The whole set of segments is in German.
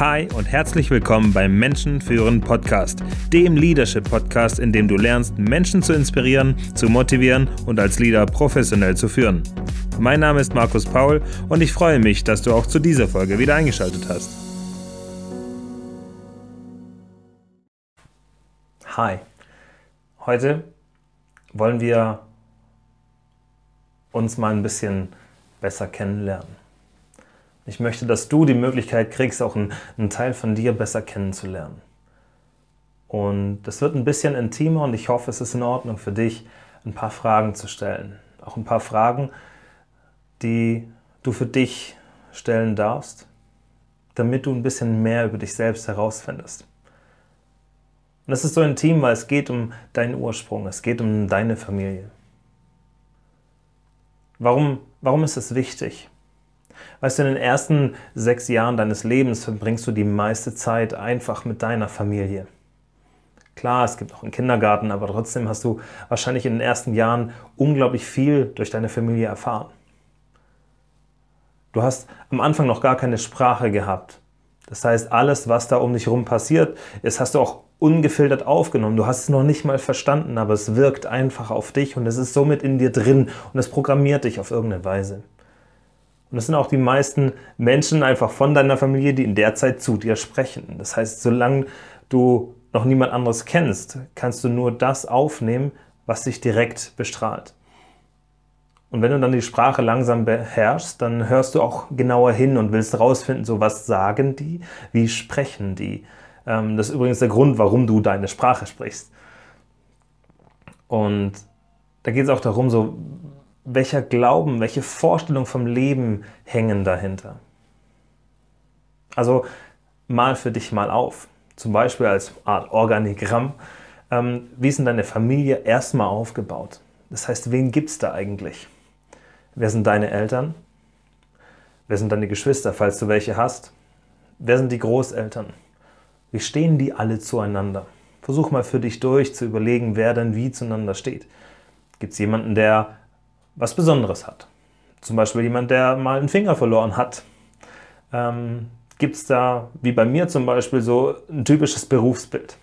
Hi und herzlich willkommen beim Menschen führen Podcast, dem Leadership Podcast, in dem du lernst, Menschen zu inspirieren, zu motivieren und als Leader professionell zu führen. Mein Name ist Markus Paul und ich freue mich, dass du auch zu dieser Folge wieder eingeschaltet hast. Hi. Heute wollen wir uns mal ein bisschen besser kennenlernen. Ich möchte, dass du die Möglichkeit kriegst, auch einen, einen Teil von dir besser kennenzulernen. Und das wird ein bisschen intimer und ich hoffe, es ist in Ordnung für dich, ein paar Fragen zu stellen. Auch ein paar Fragen, die du für dich stellen darfst, damit du ein bisschen mehr über dich selbst herausfindest. Und das ist so intim, weil es geht um deinen Ursprung, es geht um deine Familie. Warum, warum ist es wichtig? Weißt du, in den ersten sechs Jahren deines Lebens verbringst du die meiste Zeit einfach mit deiner Familie. Klar, es gibt auch einen Kindergarten, aber trotzdem hast du wahrscheinlich in den ersten Jahren unglaublich viel durch deine Familie erfahren. Du hast am Anfang noch gar keine Sprache gehabt. Das heißt, alles, was da um dich herum passiert ist, hast du auch ungefiltert aufgenommen. Du hast es noch nicht mal verstanden, aber es wirkt einfach auf dich und es ist somit in dir drin und es programmiert dich auf irgendeine Weise. Und das sind auch die meisten Menschen einfach von deiner Familie, die in der Zeit zu dir sprechen. Das heißt, solange du noch niemand anderes kennst, kannst du nur das aufnehmen, was dich direkt bestrahlt. Und wenn du dann die Sprache langsam beherrschst, dann hörst du auch genauer hin und willst herausfinden, so was sagen die, wie sprechen die. Ähm, das ist übrigens der Grund, warum du deine Sprache sprichst. Und da geht es auch darum, so welcher Glauben, welche Vorstellung vom Leben hängen dahinter. Also mal für dich mal auf, zum Beispiel als Art Organigramm. Ähm, wie ist denn deine Familie erstmal aufgebaut? Das heißt, wen gibt es da eigentlich? Wer sind deine Eltern? Wer sind deine Geschwister, falls du welche hast? Wer sind die Großeltern? Wie stehen die alle zueinander? Versuch mal für dich durch zu überlegen, wer denn wie zueinander steht. Gibt es jemanden, der was Besonderes hat. Zum Beispiel jemand, der mal einen Finger verloren hat. Ähm, Gibt es da, wie bei mir zum Beispiel, so ein typisches Berufsbild?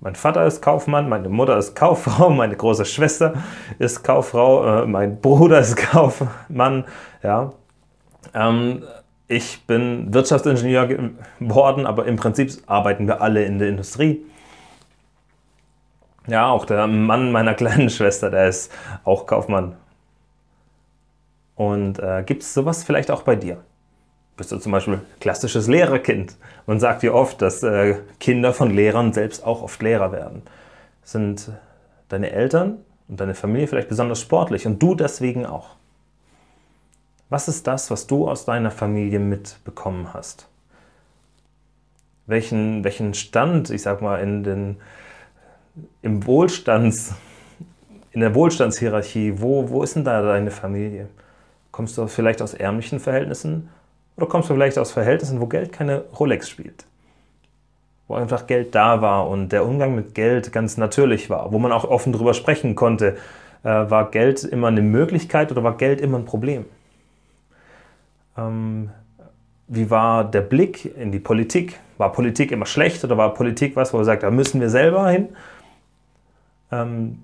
Mein Vater ist Kaufmann, meine Mutter ist Kauffrau, meine große Schwester ist Kauffrau, äh, mein Bruder ist Kaufmann. Ja. Ähm, ich bin Wirtschaftsingenieur geworden, aber im Prinzip arbeiten wir alle in der Industrie. Ja, auch der Mann meiner kleinen Schwester, der ist auch Kaufmann. Und äh, gibt es sowas vielleicht auch bei dir? Bist du zum Beispiel klassisches Lehrerkind? Man sagt dir oft, dass äh, Kinder von Lehrern selbst auch oft Lehrer werden. Sind deine Eltern und deine Familie vielleicht besonders sportlich und du deswegen auch? Was ist das, was du aus deiner Familie mitbekommen hast? Welchen, welchen Stand, ich sag mal, in den, im Wohlstands, in der Wohlstandshierarchie, wo, wo ist denn da deine Familie? Kommst du vielleicht aus ärmlichen Verhältnissen oder kommst du vielleicht aus Verhältnissen, wo Geld keine Rolex spielt? Wo einfach Geld da war und der Umgang mit Geld ganz natürlich war, wo man auch offen drüber sprechen konnte. Äh, war Geld immer eine Möglichkeit oder war Geld immer ein Problem? Ähm, wie war der Blick in die Politik? War Politik immer schlecht oder war Politik was, wo man sagt, da müssen wir selber hin? Ähm,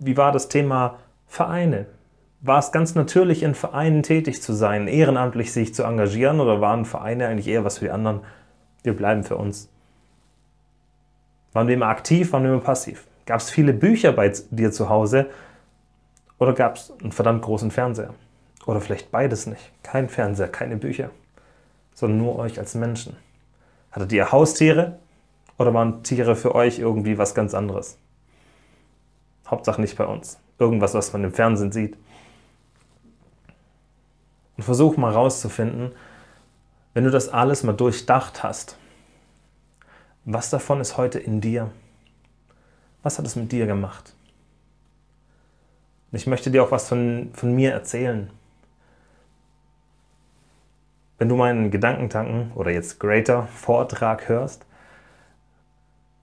wie war das Thema Vereine? War es ganz natürlich, in Vereinen tätig zu sein, ehrenamtlich sich zu engagieren oder waren Vereine eigentlich eher was für die anderen? Wir bleiben für uns. Waren wir immer aktiv, waren wir immer passiv? Gab es viele Bücher bei dir zu Hause oder gab es einen verdammt großen Fernseher? Oder vielleicht beides nicht. Kein Fernseher, keine Bücher, sondern nur euch als Menschen. Hattet ihr Haustiere oder waren Tiere für euch irgendwie was ganz anderes? Hauptsache nicht bei uns. Irgendwas, was man im Fernsehen sieht. Und versuch mal rauszufinden, wenn du das alles mal durchdacht hast, was davon ist heute in dir? Was hat es mit dir gemacht? Ich möchte dir auch was von, von mir erzählen. Wenn du meinen Gedankentanken oder jetzt Greater Vortrag hörst,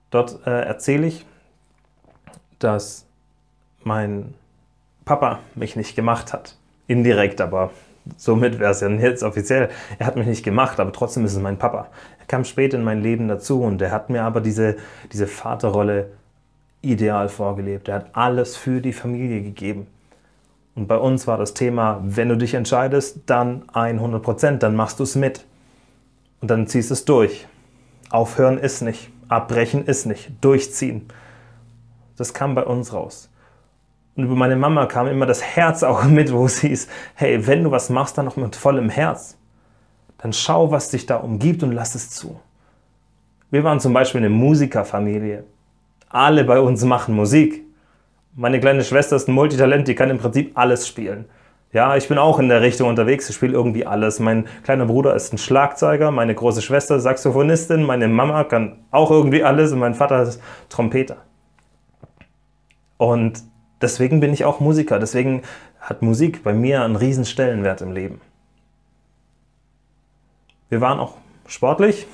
dort äh, erzähle ich, dass mein Papa mich nicht gemacht hat. Indirekt, aber somit wäre es ja jetzt offiziell. Er hat mich nicht gemacht, aber trotzdem ist es mein Papa. Er kam spät in mein Leben dazu und er hat mir aber diese, diese Vaterrolle ideal vorgelebt. Er hat alles für die Familie gegeben. Und bei uns war das Thema, wenn du dich entscheidest, dann 100 Prozent, dann machst du es mit. Und dann ziehst es durch. Aufhören ist nicht, abbrechen ist nicht, durchziehen. Das kam bei uns raus. Und über meine Mama kam immer das Herz auch mit, wo es hieß, hey, wenn du was machst, dann noch mit vollem Herz. Dann schau, was dich da umgibt und lass es zu. Wir waren zum Beispiel eine Musikerfamilie. Alle bei uns machen Musik. Meine kleine Schwester ist ein Multitalent, die kann im Prinzip alles spielen. Ja, ich bin auch in der Richtung unterwegs, ich spiele irgendwie alles. Mein kleiner Bruder ist ein Schlagzeuger, meine große Schwester Saxophonistin, meine Mama kann auch irgendwie alles und mein Vater ist Trompeter. Und deswegen bin ich auch Musiker, deswegen hat Musik bei mir einen riesen Stellenwert im Leben. Wir waren auch sportlich,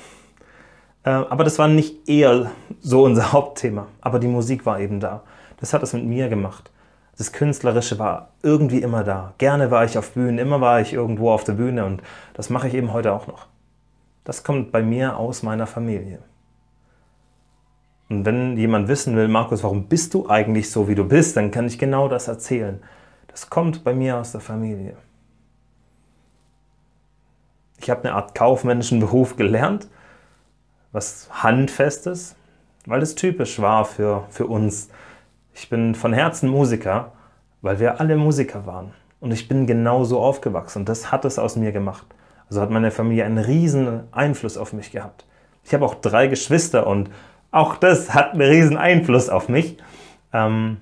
äh, aber das war nicht eher so unser Hauptthema. Aber die Musik war eben da. Das hat es mit mir gemacht. Das Künstlerische war irgendwie immer da. Gerne war ich auf Bühnen, immer war ich irgendwo auf der Bühne und das mache ich eben heute auch noch. Das kommt bei mir aus meiner Familie. Und wenn jemand wissen will, Markus, warum bist du eigentlich so, wie du bist, dann kann ich genau das erzählen. Das kommt bei mir aus der Familie. Ich habe eine Art kaufmännischen Beruf gelernt, was handfestes, weil es typisch war für, für uns ich bin von Herzen Musiker, weil wir alle Musiker waren. Und ich bin genauso aufgewachsen. Und das hat es aus mir gemacht. Also hat meine Familie einen riesen Einfluss auf mich gehabt. Ich habe auch drei Geschwister und auch das hat einen riesen Einfluss auf mich. Ähm,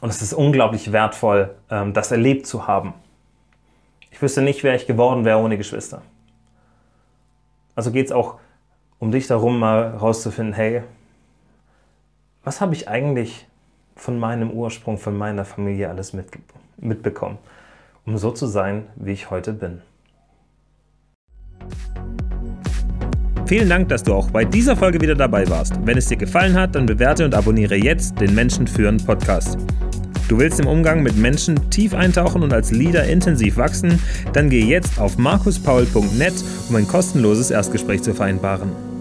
und es ist unglaublich wertvoll, ähm, das erlebt zu haben. Ich wüsste nicht, wer ich geworden wäre ohne Geschwister. Also geht es auch um dich darum, mal herauszufinden, hey, was habe ich eigentlich von meinem Ursprung, von meiner Familie alles mit, mitbekommen, um so zu sein, wie ich heute bin. Vielen Dank, dass du auch bei dieser Folge wieder dabei warst. Wenn es dir gefallen hat, dann bewerte und abonniere jetzt den Menschen führen Podcast. Du willst im Umgang mit Menschen tief eintauchen und als Leader intensiv wachsen? Dann geh jetzt auf markuspaul.net, um ein kostenloses Erstgespräch zu vereinbaren.